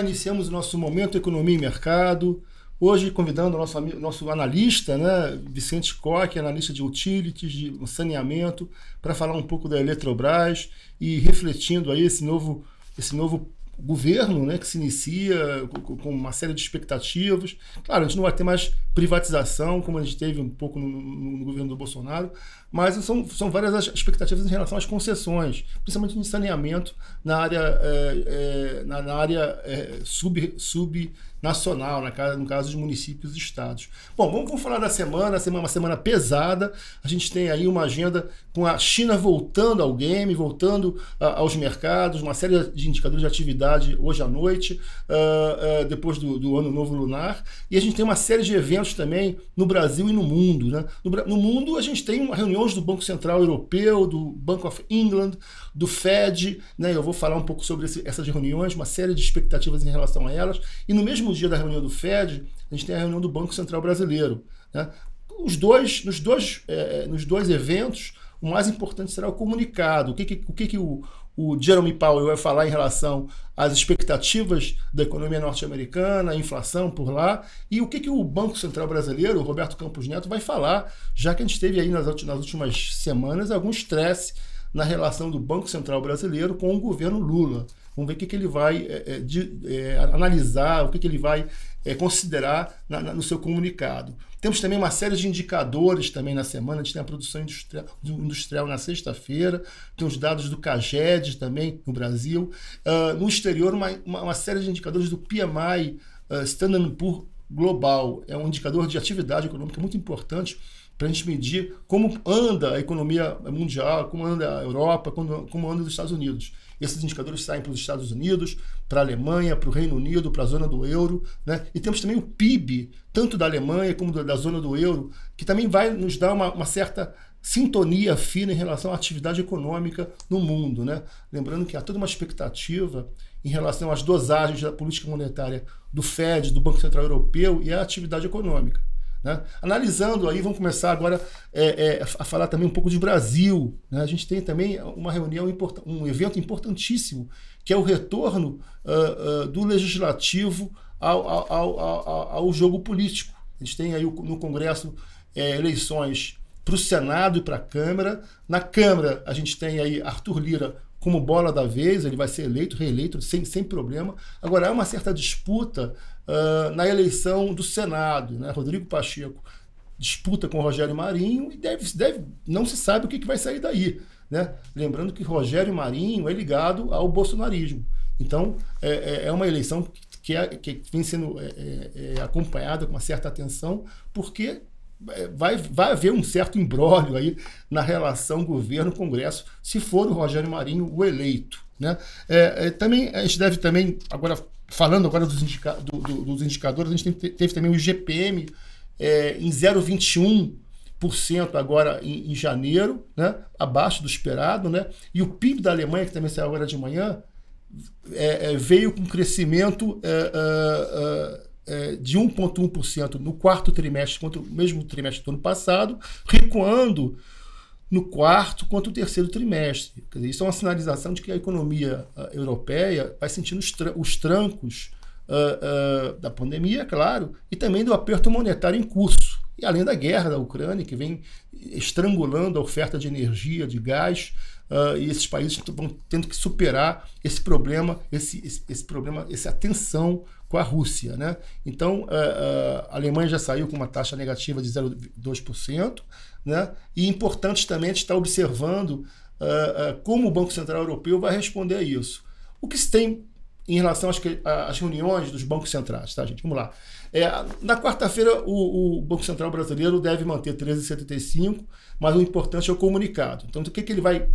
iniciamos o nosso Momento Economia e Mercado. Hoje convidando o nosso, nosso analista, né, Vicente Koch, analista de utilities, de saneamento, para falar um pouco da Eletrobras e refletindo aí esse novo, esse novo governo né, que se inicia com, uma série de expectativas. Claro, a gente não vai ter mais privatização, como a gente teve um pouco no, no, no governo do Bolsonaro, mas são, são várias as expectativas em relação às concessões, principalmente no saneamento na área, é, é, na, na, área é, sub, sub nacional, na, no caso de municípios e estados. Bom, vamos, vamos falar da semana, a semana uma semana pesada. A gente tem aí uma agenda com a China voltando ao game, voltando aos mercados, uma série de indicadores de atividade hoje à noite, uh, uh, depois do, do, ano novo lunar. E a gente tem uma série de eventos também no Brasil e no mundo. Né? No, no mundo, a gente tem reuniões do Banco Central Europeu, do Bank of England, do Fed. Né? Eu vou falar um pouco sobre esse, essas reuniões, uma série de expectativas em relação a elas. E no mesmo dia da reunião do Fed, a gente tem a reunião do Banco Central Brasileiro. Né? Os dois, nos, dois, é, nos dois eventos, o mais importante será o comunicado. O que, que o, que, que o, o Jeremy Powell vai falar em relação às expectativas da economia norte-americana, inflação por lá, e o que, que o Banco Central Brasileiro, Roberto Campos Neto, vai falar, já que a gente teve aí nas, nas últimas semanas algum estresse na relação do Banco Central Brasileiro com o governo Lula. Vamos ver o que, que ele vai é, é, de, é, analisar, o que, que ele vai é, considerar na, na, no seu comunicado. Temos também uma série de indicadores também na semana. A gente tem a produção industrial, industrial na sexta-feira, tem os dados do CAGED também no Brasil. Uh, no exterior, uma, uma, uma, série de indicadores do PMI uh, ah, Standard Poor's Global. É um indicador de atividade econômica muito importante para a gente medir como anda a economia mundial, como anda a Europa, como, como anda os Estados Unidos. Esses indicadores saem para os Estados Unidos, para a Alemanha, para o Reino Unido, para a zona do euro. Né? E temos também o PIB, tanto da Alemanha como da zona do euro, que também vai nos dar uma, uma certa sintonia fina em relação à atividade econômica no mundo. Né? Lembrando que há toda uma expectativa em relação às dosagens da política monetária do Fed, do Banco Central Europeu e à atividade econômica. Né? Analisando aí, vamos começar agora é, é, a falar também um pouco de Brasil. Né? A gente tem também uma reunião, um evento importantíssimo, que é o retorno uh, uh, do legislativo ao, ao, ao, ao, jogo político. A gente tem aí no Congresso é, eleições para o Senado e para a Câmara. Na Câmara, a gente tem aí Arthur Lira como bola da vez, ele vai ser eleito, reeleito, sem, sem problema. Agora, há uma certa disputa na eleição do Senado. Né? Rodrigo Pacheco disputa com Rogério Marinho e deve, deve, não se sabe o que, que vai sair daí. Né? Lembrando que Rogério Marinho é ligado ao bolsonarismo. Então, é, é, é uma eleição que, é, que vem sendo é, é, é acompanhada com uma certa atenção, porque vai, vai haver um certo embrólio aí na relação governo-congresso, se for o Rogério Marinho o eleito. Né? É, é, também a gente deve também, agora falando agora dos, indica, do, do, dos indicadores, a gente tem, teve também o GPM é, em 0,21% agora em, em, janeiro, né? abaixo do esperado, né? e o PIB da Alemanha, que também saiu agora de manhã, é, é, veio com crescimento é, é, de 1,1% no quarto trimestre contra o mesmo trimestre do ano passado, recuando no quarto quanto o terceiro trimestre. Dizer, isso é uma sinalização de que a economia uh, europeia vai sentindo os, tra os trancos uh, uh, da pandemia, claro, e também do aperto monetário em curso. E além da guerra da Ucrânia, que vem estrangulando a oferta de energia, de gás, e esses países vão tendo que superar esse problema, esse, esse, esse problema, essa tensão com a Rússia. Né? Então, a Alemanha já saiu com uma taxa negativa de 0,2%, né? e importante também estar observando como o Banco Central Europeu vai responder a isso. O que se tem em relação às, às reuniões dos bancos centrais, tá, gente? Vamos lá. É, na quarta-feira, o, o, Banco Central Brasileiro deve manter 13,75, mas o importante é o comunicado. Então, o que, que ele vai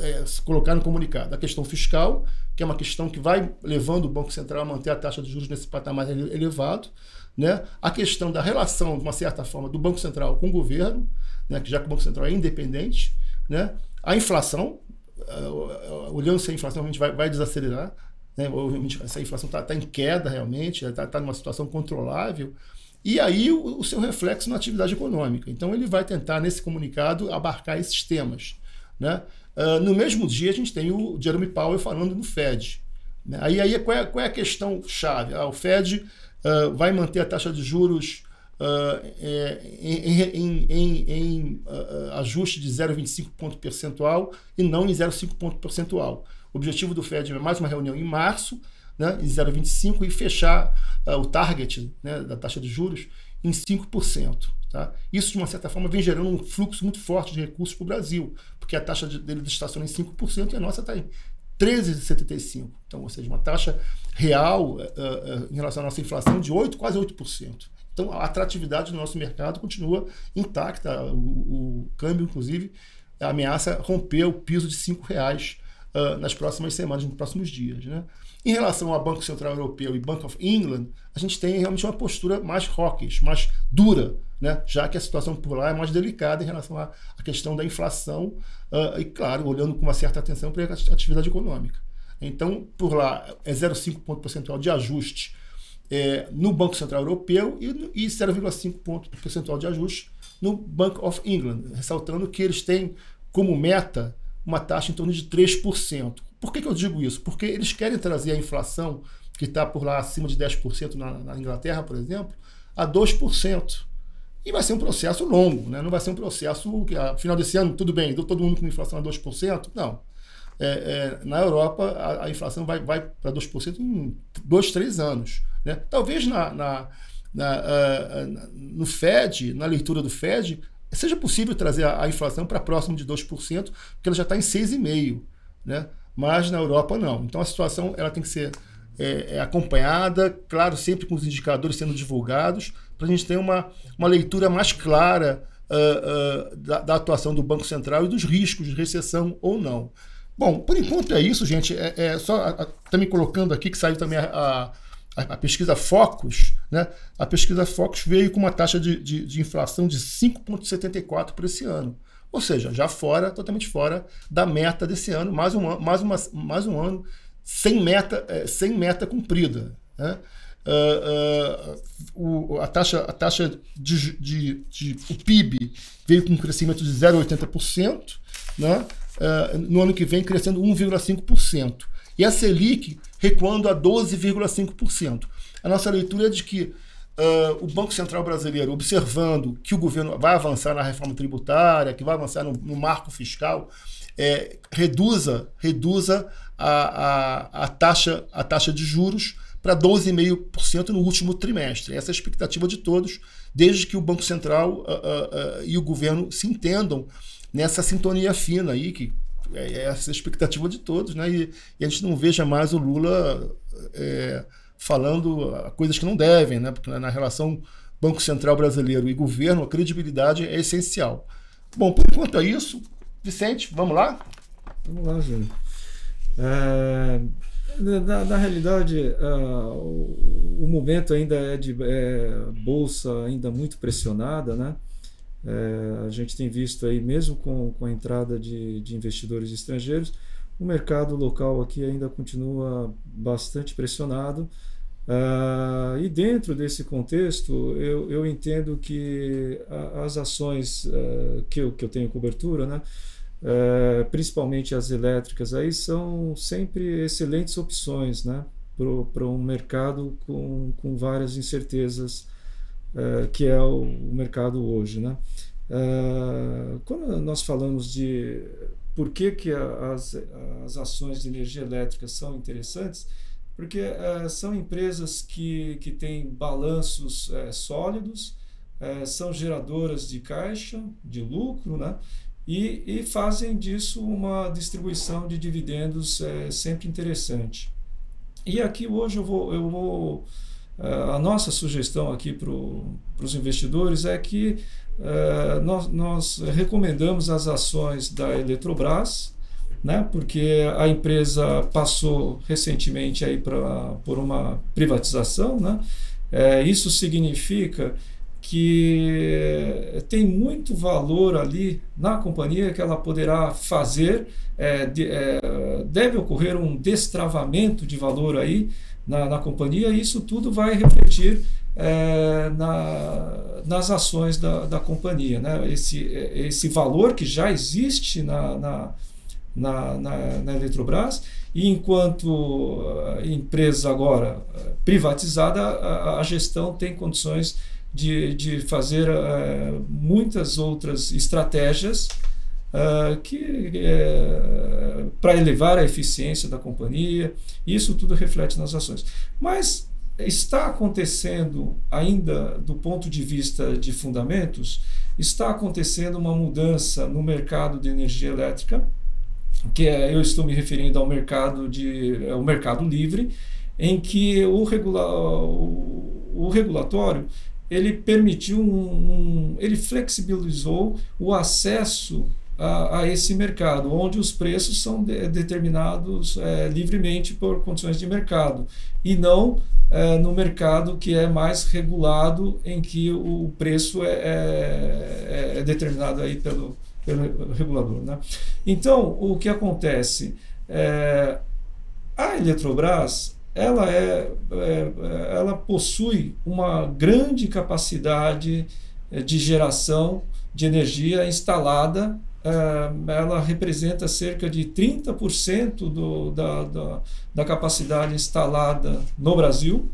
é, colocar no comunicado? A questão fiscal, que é uma questão que vai levando o Banco Central a manter a taxa de juros nesse patamar elevado. Né? A questão da relação, de uma certa forma, do Banco Central com o governo, né? que já que o Banco Central é independente. Né? A inflação, uh, olhando se a inflação realmente vai, vai desacelerar, né? essa inflação está tá em queda realmente, está tá numa situação controlável. E aí o, o, seu reflexo na atividade econômica. Então ele vai tentar, nesse comunicado, abarcar esses temas. Né? Uh, no mesmo dia, a gente tem o Jeremy Powell falando no Fed. Né? Aí, aí qual, é, qual é a questão chave? Ah, o Fed uh, vai manter a taxa de juros uh, em, em, em, em uh, ajuste de 0,25 ponto percentual e não em 0,5 ponto percentual. O objetivo do Fed é mais uma reunião em março, né, em 0,25 e fechar o target né, da taxa de juros em 5%. Tá? Isso, de uma certa forma, vem gerando um fluxo muito forte de recursos para o Brasil, porque a taxa dele estaciona em 5% e a nossa está em 13,75. Então, ou seja, uma taxa real uh, uh, em relação à nossa inflação de 8, quase 8%. Então, a atratividade do nosso mercado continua intacta. O, o câmbio, inclusive, ameaça romper o piso de R$ reais uh, nas próximas semanas, nos próximos dias. Né? Em relação ao Banco Central Europeu e Bank of England, a gente tem realmente uma postura mais hawkish, mais dura, né? já que a situação por lá é mais delicada em relação à, questão da inflação uh, e, claro, olhando com uma certa atenção para a atividade econômica. Então, por lá, é 0,5 ponto percentual de ajuste é, no Banco Central Europeu e, e 0,5 ponto percentual de ajuste no Bank of England, ressaltando que eles têm como meta uma taxa em torno de 3%. Por que, que eu digo isso? Porque eles querem trazer a inflação, que está por lá acima de 10% na, na Inglaterra, por exemplo, a 2%. E vai ser um processo longo, né? não vai ser um processo que, a final desse ano, tudo bem, todo mundo com inflação a 2%. Não. É, é, na Europa, a, a, inflação vai, vai para 2% em dois, três anos. Né? Talvez na, na, na uh, no Fed, na leitura do Fed, seja possível trazer a, a inflação para próximo de 2%, porque ela já está em 6,5%. Né? mas na Europa não. Então a situação ela tem que ser é, é acompanhada, claro, sempre com os indicadores sendo divulgados, para a gente ter uma, uma leitura mais clara uh, uh, da, da, atuação do Banco Central e dos riscos de recessão ou não. Bom, por enquanto é isso, gente. É, é só está me colocando aqui que saiu também a, a, a, pesquisa Focus, né? A pesquisa Focus veio com uma taxa de, de, de inflação de 5,74 para esse ano. Ou seja, já fora, totalmente fora da meta desse ano, mais um, mais uma, mais um ano sem meta, é, sem meta cumprida. Né? Uh, uh, o, a taxa, a taxa de, de, de, o PIB veio com um crescimento de 0,80%, né? Uh, no ano que vem crescendo 1,5%. E a Selic recuando a 12,5%. A nossa leitura é de que Uh, o Banco Central Brasileiro, observando que o governo vai avançar na reforma tributária, que vai avançar no, no marco fiscal, é, reduza, reduza a, a, a, taxa, a taxa de juros para 12,5% no último trimestre. Essa é a expectativa de todos, desde que o Banco Central uh, uh, e o governo se entendam nessa sintonia fina aí, que é, é essa expectativa de todos, né? E, e a gente não veja mais o Lula. É, falando coisas que não devem, né? Porque na relação Banco Central brasileiro e governo, a credibilidade é essencial. Bom, por enquanto é isso. Vicente, vamos lá? Vamos lá, Júlio. É, na, na, realidade, uh, o, o, momento ainda é de é, bolsa ainda muito pressionada, né? É, a gente tem visto aí, mesmo com, com a entrada de, de investidores estrangeiros, o mercado local aqui ainda continua bastante pressionado. Uh, e dentro desse contexto, eu, eu entendo que a, as ações uh, que, eu, que eu tenho cobertura, né, uh, principalmente as elétricas, aí são sempre excelentes opções né, para um mercado com, com várias incertezas, que é o, mercado hoje. Né. quando nós falamos de por que, que as, as ações de energia elétrica são interessantes, porque é, são empresas que, que têm balanços sólidos, são geradoras de caixa, de lucro, né? E, e fazem disso uma distribuição de dividendos sempre interessante. E aqui hoje eu vou, eu vou a nossa sugestão aqui para os investidores é que uh, nós, nós, recomendamos as ações da Eletrobras, né, porque a empresa passou recentemente aí pra, por uma privatização. Né, é, isso significa que tem muito valor ali na companhia que ela poderá fazer. É, de, é, deve ocorrer um destravamento de valor aí na, na companhia e isso tudo vai refletir é, na, nas ações da, da companhia. Né? Esse, esse valor que já existe na, na, na, na, Eletrobras, e enquanto empresa agora privatizada, a, a gestão tem condições de, de fazer uh, muitas outras estratégias uh, que uh, para elevar a eficiência da companhia. Isso tudo reflete nas ações. Mas está acontecendo ainda do ponto de vista de fundamentos, está acontecendo uma mudança no mercado de energia elétrica, que é, eu estou me referindo ao mercado de ao mercado livre, em que o, regula, o, o regulatório ele permitiu um, um, ele flexibilizou o acesso a, a, esse mercado, onde os preços são de, determinados é, livremente por condições de mercado e não é, no mercado que é mais regulado, em que o preço é, é, é determinado aí pelo, pelo regulador. Né? Então, o que acontece? É, a Eletrobras ela, é, é, ela possui uma grande capacidade é, de geração de energia instalada. É, ela representa cerca de 30% do, da, da, da, capacidade instalada no Brasil.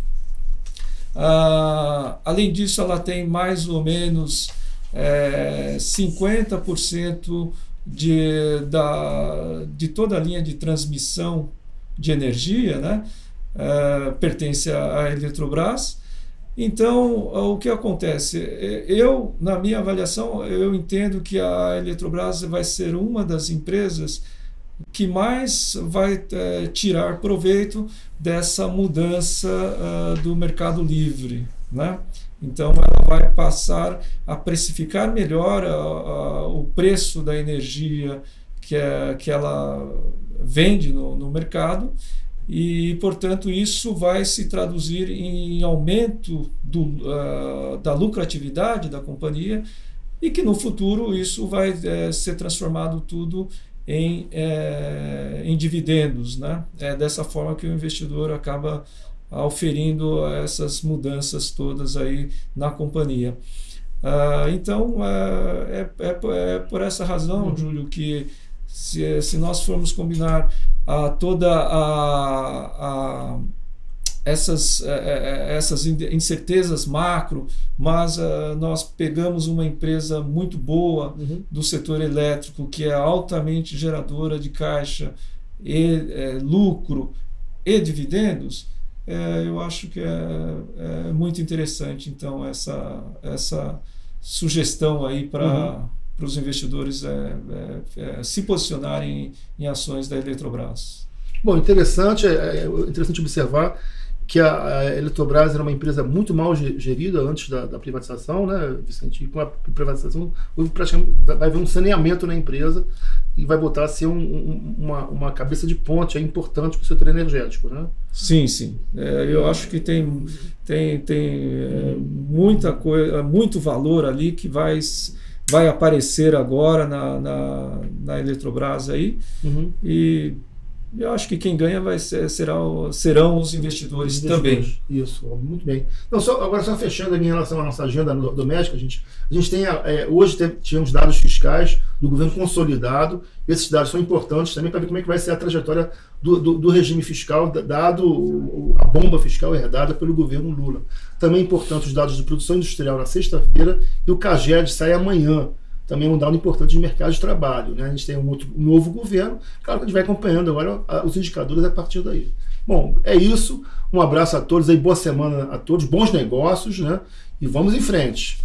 Ah, além disso, ela tem mais ou menos é, 50% de, da, de toda a linha de transmissão de energia, né? uh, pertence à Eletrobras. Então, o que acontece? Eu, na minha avaliação, eu entendo que a Eletrobras vai ser uma das empresas que mais vai é, tirar proveito dessa mudança uh, do mercado livre, né? Então, ela vai passar a precificar melhor a, a, o preço da energia que, é, que ela vende no, no mercado e, portanto, isso vai se traduzir em aumento do, uh, da lucratividade da companhia e que no futuro isso vai é, ser transformado tudo em, é, em dividendos. Né? É dessa forma que o investidor acaba auferindo essas mudanças todas aí na companhia. Uh, então, uh, é, é, é, por essa razão, uhum. Júlio, que se, se nós formos combinar a toda a, a essas, é, é, é, essas incertezas macro, mas uh, nós pegamos uma empresa muito boa uhum. do setor elétrico, que é altamente geradora de caixa e é, lucro e dividendos, é, eu acho que é, é, muito interessante, então, essa, essa sugestão aí para. Uhum para os investidores é, é, é, se posicionarem em, ações da Eletrobras. Bom, interessante, é, é interessante observar que a, a Eletrobras era uma empresa muito mal gerida antes da, da privatização, né, Vicente? E com a privatização vai haver um saneamento na empresa e vai botar a ser um, um, uma, uma cabeça de ponte é importante para o setor energético, né? Sim, sim. É, eu acho que tem, tem, tem é, muita coisa, muito valor ali que vai vai aparecer agora na, na, na Eletrobras aí. Uhum. E eu acho que quem ganha vai ser, será, serão os investidores, investidores, também. Isso, muito bem. Não, só, agora, só fechando em relação à nossa agenda doméstica, a gente, a gente tem, é, hoje tínhamos dados fiscais do governo consolidado. Esses dados são importantes também para ver como é que vai ser a trajetória do, do, do regime fiscal, dado a bomba fiscal herdada pelo governo Lula. Também é importante os dados de produção industrial na sexta-feira e o CAGED sai amanhã também é um dado importante de mercado de trabalho. Né? A gente tem um, outro, um novo governo, claro que a gente vai acompanhando agora os indicadores a partir daí. Bom, é isso. Um abraço a todos aí, boa semana a todos, bons negócios, né? E vamos em frente.